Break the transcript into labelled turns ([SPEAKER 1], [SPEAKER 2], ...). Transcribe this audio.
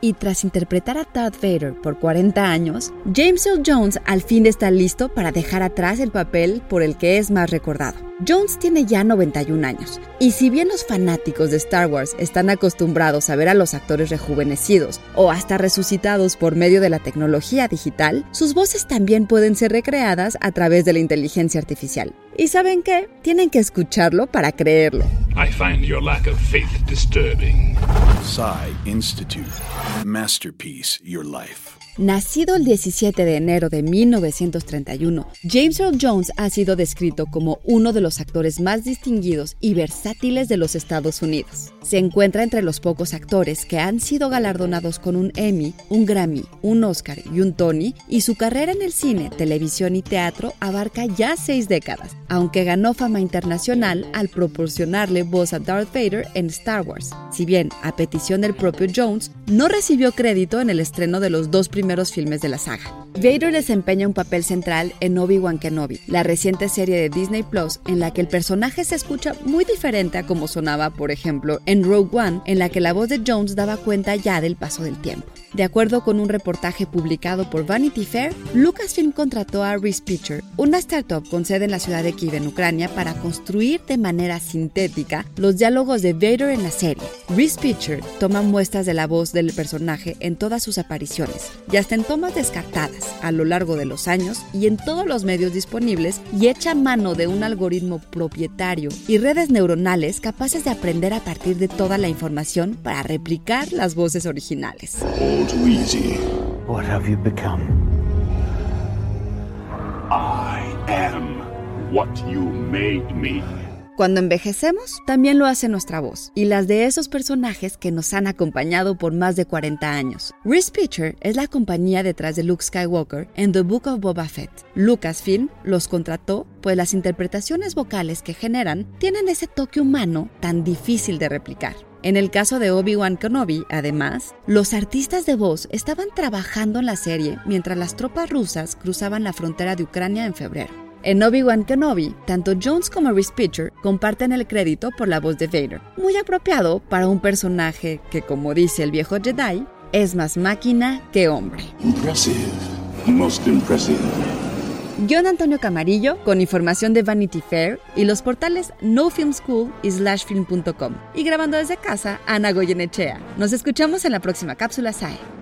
[SPEAKER 1] Y tras interpretar a Darth Vader por 40 años, James Earl Jones al fin está listo para dejar atrás el papel por el que es más recordado. Jones tiene ya 91 años, y si bien los fanáticos de Star Wars están acostumbrados a ver a los actores rejuvenecidos o hasta resucitados por medio de la tecnología digital, sus voces también pueden ser recreadas a través de la inteligencia artificial. ¿Y saben qué? Tienen que escucharlo para creerlo.
[SPEAKER 2] I find your lack of faith disturbing.
[SPEAKER 3] Institute. Masterpiece Your Life.
[SPEAKER 1] Nacido el 17 de enero de 1931, James Earl Jones ha sido descrito como uno de los actores más distinguidos y versátiles de los Estados Unidos. Se encuentra entre los pocos actores que han sido galardonados con un Emmy, un Grammy, un Oscar y un Tony, y su carrera en el cine, televisión y teatro abarca ya seis décadas, aunque ganó fama internacional al proporcionarle voz a Darth Vader en Star Wars. Si bien, a petición del propio Jones, no recibió crédito en el estreno de los dos primeros filmes de la saga. Vader desempeña un papel central en Obi-Wan Kenobi, la reciente serie de Disney Plus en la que el personaje se escucha muy diferente a como sonaba, por ejemplo, en Rogue One, en la que la voz de Jones daba cuenta ya del paso del tiempo. De acuerdo con un reportaje publicado por Vanity Fair, Lucasfilm contrató a Reese Pitcher, una startup con sede en la ciudad de Kiev, en Ucrania, para construir de manera sintética los diálogos de Vader en la serie. Reese Pitcher toma muestras de la voz del personaje en todas sus apariciones, y hasta en tomas descartadas a lo largo de los años y en todos los medios disponibles, y echa mano de un algoritmo propietario y redes neuronales capaces de aprender a partir de toda la información para replicar las voces originales.
[SPEAKER 3] What have you become?
[SPEAKER 2] I am what you made me.
[SPEAKER 1] Cuando envejecemos, también lo hace nuestra voz y las de esos personajes que nos han acompañado por más de 40 años. Reese Pitcher es la compañía detrás de Luke Skywalker en The Book of Boba Fett. Lucasfilm los contrató pues las interpretaciones vocales que generan tienen ese toque humano tan difícil de replicar. En el caso de Obi-Wan Kenobi, además, los artistas de voz estaban trabajando en la serie mientras las tropas rusas cruzaban la frontera de Ucrania en febrero. En Obi-Wan Kenobi, tanto Jones como Reese Pitcher comparten el crédito por la voz de Vader, muy apropiado para un personaje que, como dice el viejo Jedi, es más máquina que hombre.
[SPEAKER 2] Impressive. Most impressive.
[SPEAKER 1] Guión Antonio Camarillo, con información de Vanity Fair y los portales No Film School y slashfilm.com. Y grabando desde casa, Ana Goyenechea. Nos escuchamos en la próxima cápsula SAE.